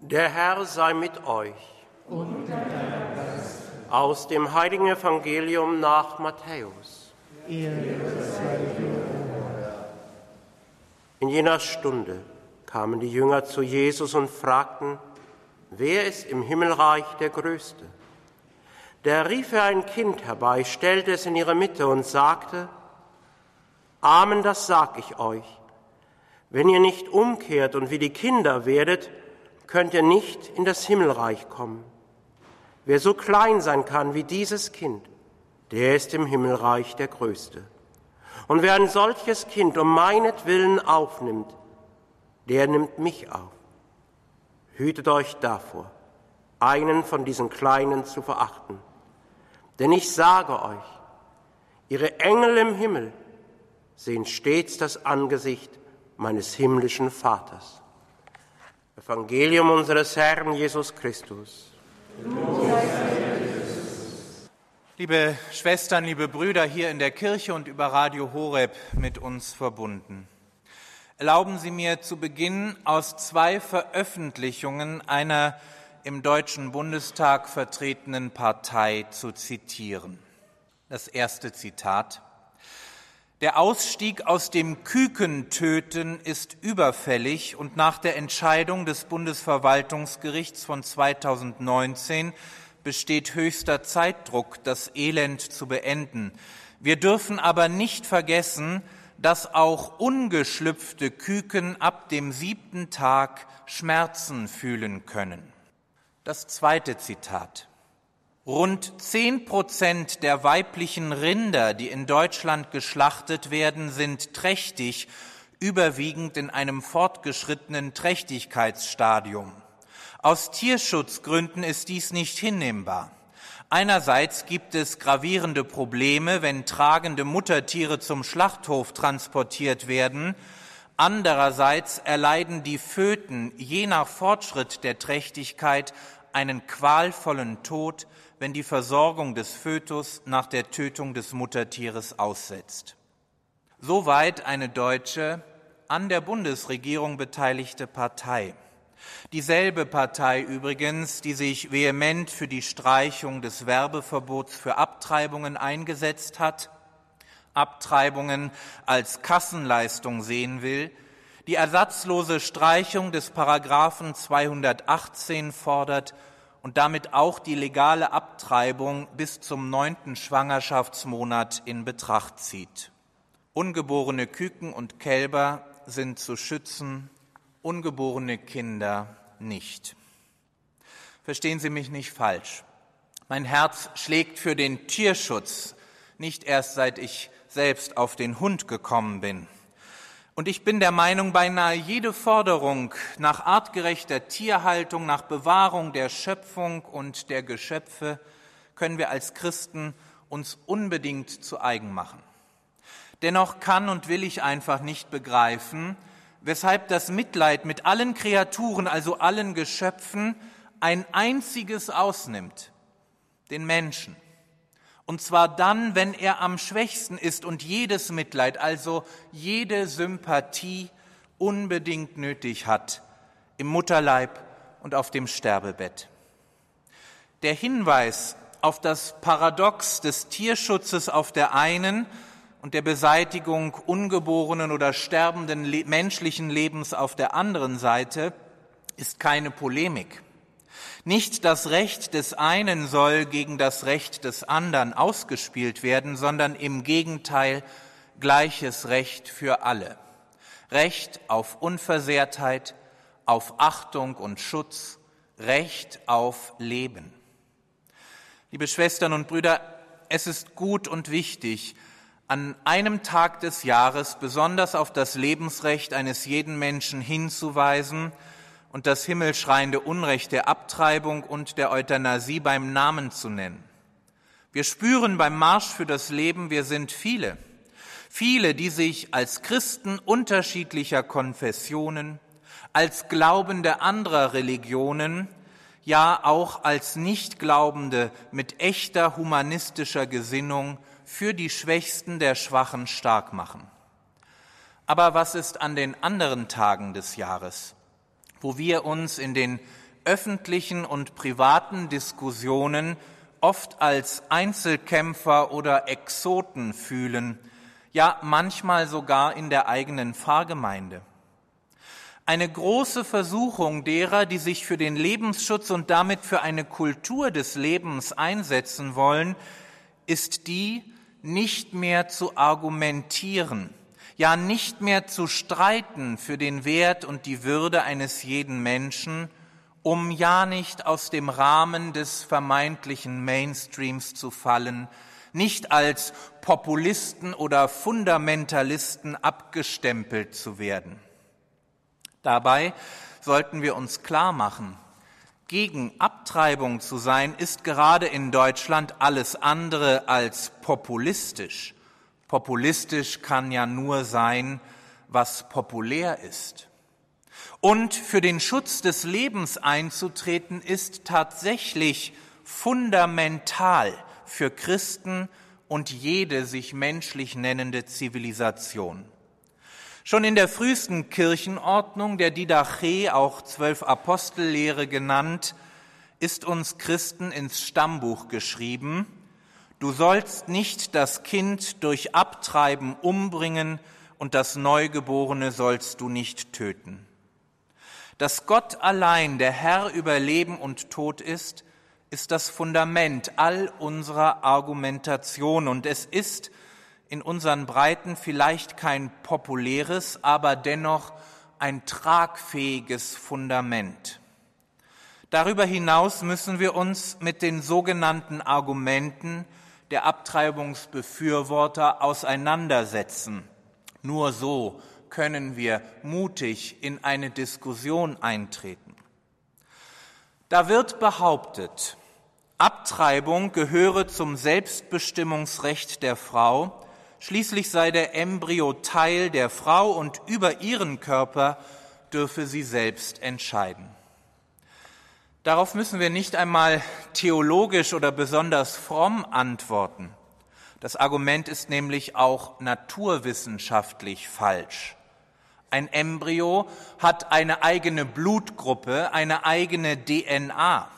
Der Herr sei mit euch. Und mit Aus dem heiligen Evangelium nach Matthäus. In jener Stunde kamen die Jünger zu Jesus und fragten, wer ist im Himmelreich der Größte? Da rief er ein Kind herbei, stellte es in ihre Mitte und sagte, Amen, das sag ich euch. Wenn ihr nicht umkehrt und wie die Kinder werdet, könnt ihr nicht in das Himmelreich kommen. Wer so klein sein kann wie dieses Kind, der ist im Himmelreich der Größte. Und wer ein solches Kind um meinetwillen aufnimmt, der nimmt mich auf. Hütet euch davor, einen von diesen Kleinen zu verachten. Denn ich sage euch, ihre Engel im Himmel sehen stets das Angesicht meines himmlischen Vaters. Evangelium unseres Herrn Jesus Christus. Liebe Schwestern, liebe Brüder hier in der Kirche und über Radio Horeb mit uns verbunden. Erlauben Sie mir zu Beginn aus zwei Veröffentlichungen einer im Deutschen Bundestag vertretenen Partei zu zitieren. Das erste Zitat. Der Ausstieg aus dem Kükentöten ist überfällig und nach der Entscheidung des Bundesverwaltungsgerichts von 2019 besteht höchster Zeitdruck, das Elend zu beenden. Wir dürfen aber nicht vergessen, dass auch ungeschlüpfte Küken ab dem siebten Tag Schmerzen fühlen können. Das zweite Zitat. Rund zehn Prozent der weiblichen Rinder, die in Deutschland geschlachtet werden, sind trächtig, überwiegend in einem fortgeschrittenen Trächtigkeitsstadium. Aus Tierschutzgründen ist dies nicht hinnehmbar. Einerseits gibt es gravierende Probleme, wenn tragende Muttertiere zum Schlachthof transportiert werden. Andererseits erleiden die Föten je nach Fortschritt der Trächtigkeit einen qualvollen Tod, wenn die Versorgung des Fötus nach der Tötung des Muttertieres aussetzt. Soweit eine deutsche, an der Bundesregierung beteiligte Partei. Dieselbe Partei übrigens, die sich vehement für die Streichung des Werbeverbots für Abtreibungen eingesetzt hat, Abtreibungen als Kassenleistung sehen will, die ersatzlose Streichung des Paragraphen 218 fordert und damit auch die legale Abtreibung bis zum neunten Schwangerschaftsmonat in Betracht zieht. Ungeborene Küken und Kälber sind zu schützen, ungeborene Kinder nicht. Verstehen Sie mich nicht falsch. Mein Herz schlägt für den Tierschutz, nicht erst seit ich selbst auf den Hund gekommen bin. Und ich bin der Meinung, beinahe jede Forderung nach artgerechter Tierhaltung, nach Bewahrung der Schöpfung und der Geschöpfe können wir als Christen uns unbedingt zu eigen machen. Dennoch kann und will ich einfach nicht begreifen, weshalb das Mitleid mit allen Kreaturen, also allen Geschöpfen, ein einziges ausnimmt, den Menschen. Und zwar dann, wenn er am schwächsten ist und jedes Mitleid, also jede Sympathie unbedingt nötig hat, im Mutterleib und auf dem Sterbebett. Der Hinweis auf das Paradox des Tierschutzes auf der einen und der Beseitigung ungeborenen oder sterbenden menschlichen Lebens auf der anderen Seite ist keine Polemik. Nicht das Recht des einen soll gegen das Recht des anderen ausgespielt werden, sondern im Gegenteil gleiches Recht für alle. Recht auf Unversehrtheit, auf Achtung und Schutz, Recht auf Leben. Liebe Schwestern und Brüder, es ist gut und wichtig, an einem Tag des Jahres besonders auf das Lebensrecht eines jeden Menschen hinzuweisen, und das himmelschreiende Unrecht der Abtreibung und der Euthanasie beim Namen zu nennen. Wir spüren beim Marsch für das Leben, wir sind viele, viele, die sich als Christen unterschiedlicher Konfessionen, als Glaubende anderer Religionen, ja auch als Nichtglaubende mit echter humanistischer Gesinnung für die Schwächsten der Schwachen stark machen. Aber was ist an den anderen Tagen des Jahres? Wo wir uns in den öffentlichen und privaten Diskussionen oft als Einzelkämpfer oder Exoten fühlen, ja manchmal sogar in der eigenen Pfarrgemeinde. Eine große Versuchung derer, die sich für den Lebensschutz und damit für eine Kultur des Lebens einsetzen wollen, ist die, nicht mehr zu argumentieren, ja nicht mehr zu streiten für den Wert und die Würde eines jeden Menschen, um ja nicht aus dem Rahmen des vermeintlichen Mainstreams zu fallen, nicht als Populisten oder Fundamentalisten abgestempelt zu werden. Dabei sollten wir uns klar machen, gegen Abtreibung zu sein, ist gerade in Deutschland alles andere als populistisch. Populistisch kann ja nur sein, was populär ist. Und für den Schutz des Lebens einzutreten, ist tatsächlich fundamental für Christen und jede sich menschlich nennende Zivilisation. Schon in der frühesten Kirchenordnung, der Didache, auch zwölf Apostellehre genannt, ist uns Christen ins Stammbuch geschrieben, du sollst nicht das Kind durch Abtreiben umbringen und das Neugeborene sollst du nicht töten. Dass Gott allein der Herr über Leben und Tod ist, ist das Fundament all unserer Argumentation und es ist in unseren Breiten vielleicht kein populäres, aber dennoch ein tragfähiges Fundament. Darüber hinaus müssen wir uns mit den sogenannten Argumenten der Abtreibungsbefürworter auseinandersetzen. Nur so können wir mutig in eine Diskussion eintreten. Da wird behauptet, Abtreibung gehöre zum Selbstbestimmungsrecht der Frau Schließlich sei der Embryo Teil der Frau und über ihren Körper dürfe sie selbst entscheiden. Darauf müssen wir nicht einmal theologisch oder besonders fromm antworten. Das Argument ist nämlich auch naturwissenschaftlich falsch. Ein Embryo hat eine eigene Blutgruppe, eine eigene DNA.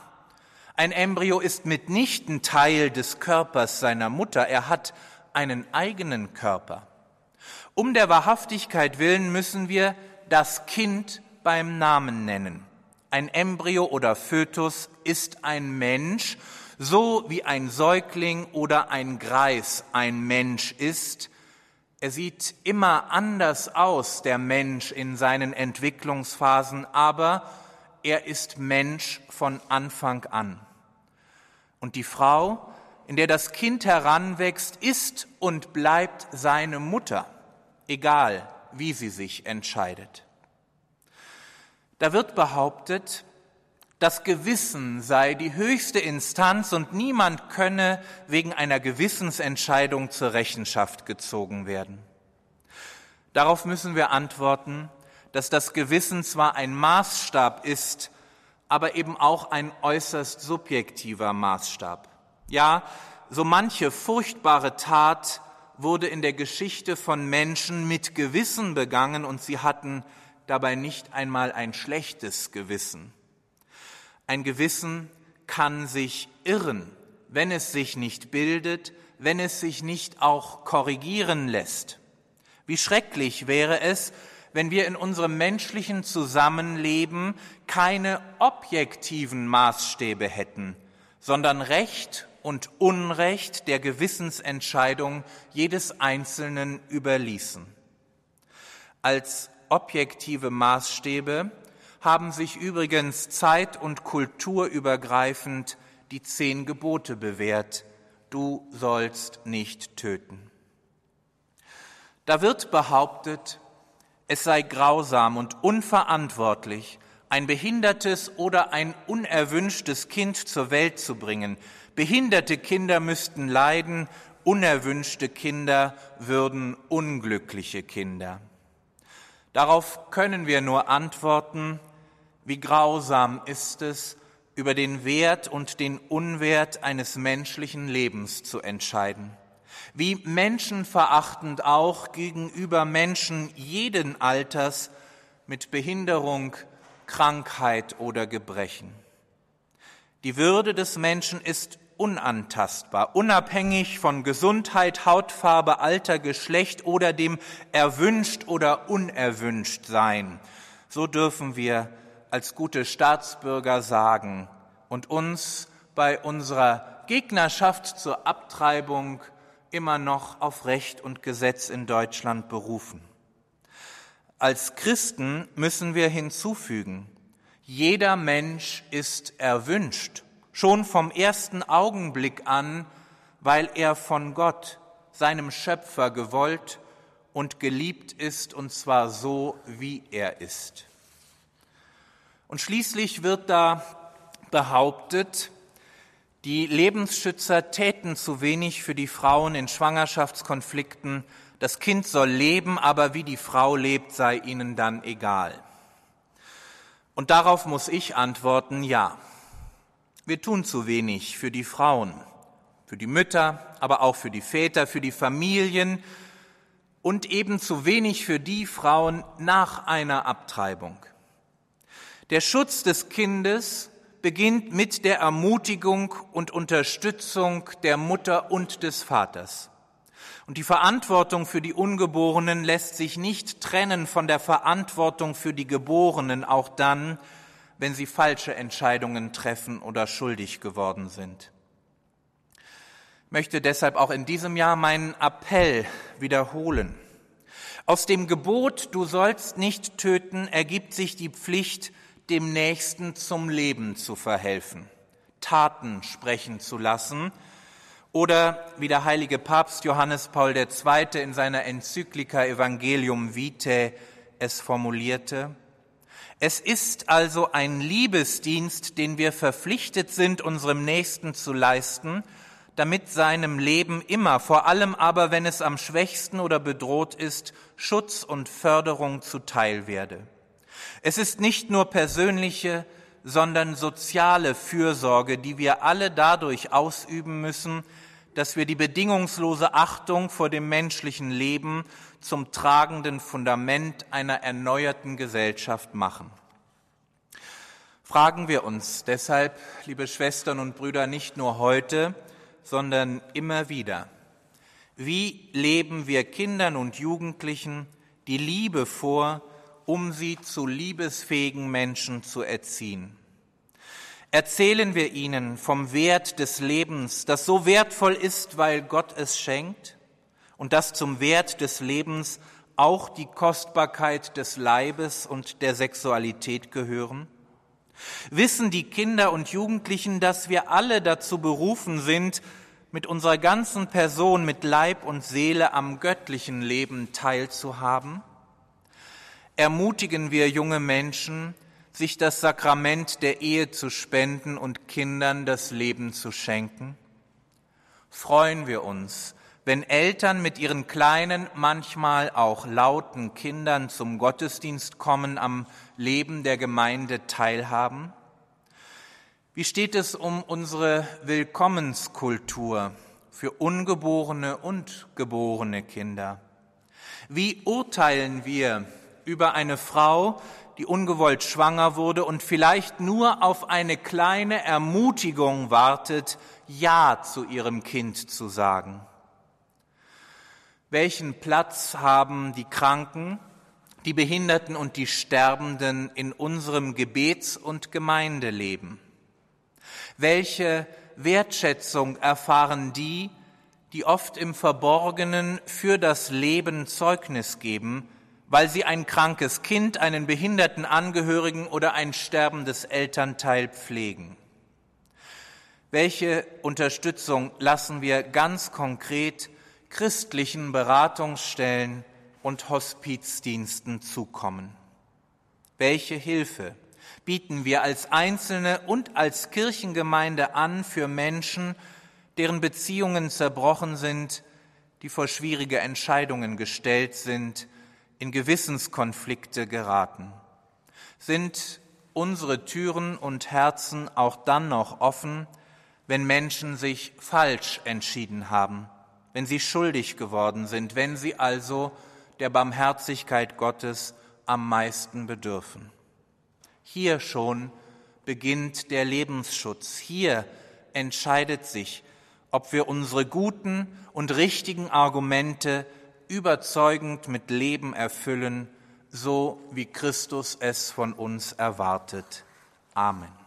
Ein Embryo ist mitnichten Teil des Körpers seiner Mutter. Er hat einen eigenen Körper. Um der Wahrhaftigkeit willen müssen wir das Kind beim Namen nennen. Ein Embryo oder Fötus ist ein Mensch, so wie ein Säugling oder ein Greis ein Mensch ist. Er sieht immer anders aus, der Mensch in seinen Entwicklungsphasen, aber er ist Mensch von Anfang an. Und die Frau in der das Kind heranwächst, ist und bleibt seine Mutter, egal wie sie sich entscheidet. Da wird behauptet, das Gewissen sei die höchste Instanz und niemand könne wegen einer Gewissensentscheidung zur Rechenschaft gezogen werden. Darauf müssen wir antworten, dass das Gewissen zwar ein Maßstab ist, aber eben auch ein äußerst subjektiver Maßstab. Ja, so manche furchtbare Tat wurde in der Geschichte von Menschen mit Gewissen begangen und sie hatten dabei nicht einmal ein schlechtes Gewissen. Ein Gewissen kann sich irren, wenn es sich nicht bildet, wenn es sich nicht auch korrigieren lässt. Wie schrecklich wäre es, wenn wir in unserem menschlichen Zusammenleben keine objektiven Maßstäbe hätten, sondern Recht und Unrecht der Gewissensentscheidung jedes Einzelnen überließen. Als objektive Maßstäbe haben sich übrigens zeit- und kulturübergreifend die zehn Gebote bewährt. Du sollst nicht töten. Da wird behauptet, es sei grausam und unverantwortlich, ein behindertes oder ein unerwünschtes Kind zur Welt zu bringen, Behinderte Kinder müssten leiden, unerwünschte Kinder würden unglückliche Kinder. Darauf können wir nur antworten, wie grausam ist es, über den Wert und den Unwert eines menschlichen Lebens zu entscheiden. Wie menschenverachtend auch gegenüber Menschen jeden Alters mit Behinderung Krankheit oder Gebrechen. Die Würde des Menschen ist unantastbar, unabhängig von Gesundheit, Hautfarbe, Alter, Geschlecht oder dem erwünscht oder unerwünscht sein. So dürfen wir als gute Staatsbürger sagen und uns bei unserer Gegnerschaft zur Abtreibung immer noch auf Recht und Gesetz in Deutschland berufen. Als Christen müssen wir hinzufügen, jeder Mensch ist erwünscht, schon vom ersten Augenblick an, weil er von Gott, seinem Schöpfer, gewollt und geliebt ist, und zwar so, wie er ist. Und schließlich wird da behauptet, die Lebensschützer täten zu wenig für die Frauen in Schwangerschaftskonflikten. Das Kind soll leben, aber wie die Frau lebt, sei ihnen dann egal. Und darauf muss ich antworten, ja. Wir tun zu wenig für die Frauen, für die Mütter, aber auch für die Väter, für die Familien und eben zu wenig für die Frauen nach einer Abtreibung. Der Schutz des Kindes beginnt mit der Ermutigung und Unterstützung der Mutter und des Vaters. Und die Verantwortung für die Ungeborenen lässt sich nicht trennen von der Verantwortung für die Geborenen, auch dann, wenn sie falsche Entscheidungen treffen oder schuldig geworden sind. Ich möchte deshalb auch in diesem Jahr meinen Appell wiederholen. Aus dem Gebot, du sollst nicht töten, ergibt sich die Pflicht, dem Nächsten zum Leben zu verhelfen, Taten sprechen zu lassen oder wie der heilige Papst Johannes Paul II. in seiner Enzyklika Evangelium Vitae es formulierte, es ist also ein Liebesdienst, den wir verpflichtet sind, unserem Nächsten zu leisten, damit seinem Leben immer, vor allem aber, wenn es am schwächsten oder bedroht ist, Schutz und Förderung zuteil werde. Es ist nicht nur persönliche, sondern soziale Fürsorge, die wir alle dadurch ausüben müssen, dass wir die bedingungslose Achtung vor dem menschlichen Leben zum tragenden Fundament einer erneuerten Gesellschaft machen. Fragen wir uns deshalb, liebe Schwestern und Brüder, nicht nur heute, sondern immer wieder, wie leben wir Kindern und Jugendlichen die Liebe vor, um sie zu liebesfähigen Menschen zu erziehen. Erzählen wir ihnen vom Wert des Lebens, das so wertvoll ist, weil Gott es schenkt und dass zum Wert des Lebens auch die Kostbarkeit des Leibes und der Sexualität gehören? Wissen die Kinder und Jugendlichen, dass wir alle dazu berufen sind, mit unserer ganzen Person, mit Leib und Seele am göttlichen Leben teilzuhaben? ermutigen wir junge Menschen, sich das Sakrament der Ehe zu spenden und Kindern das Leben zu schenken? Freuen wir uns, wenn Eltern mit ihren kleinen, manchmal auch lauten Kindern zum Gottesdienst kommen, am Leben der Gemeinde teilhaben? Wie steht es um unsere Willkommenskultur für ungeborene und geborene Kinder? Wie urteilen wir über eine Frau, die ungewollt schwanger wurde und vielleicht nur auf eine kleine Ermutigung wartet, Ja zu ihrem Kind zu sagen. Welchen Platz haben die Kranken, die Behinderten und die Sterbenden in unserem Gebets- und Gemeindeleben? Welche Wertschätzung erfahren die, die oft im Verborgenen für das Leben Zeugnis geben, weil sie ein krankes Kind, einen behinderten Angehörigen oder ein sterbendes Elternteil pflegen. Welche Unterstützung lassen wir ganz konkret christlichen Beratungsstellen und Hospizdiensten zukommen? Welche Hilfe bieten wir als Einzelne und als Kirchengemeinde an für Menschen, deren Beziehungen zerbrochen sind, die vor schwierige Entscheidungen gestellt sind, in Gewissenskonflikte geraten? Sind unsere Türen und Herzen auch dann noch offen, wenn Menschen sich falsch entschieden haben, wenn sie schuldig geworden sind, wenn sie also der Barmherzigkeit Gottes am meisten bedürfen? Hier schon beginnt der Lebensschutz. Hier entscheidet sich, ob wir unsere guten und richtigen Argumente überzeugend mit Leben erfüllen, so wie Christus es von uns erwartet. Amen.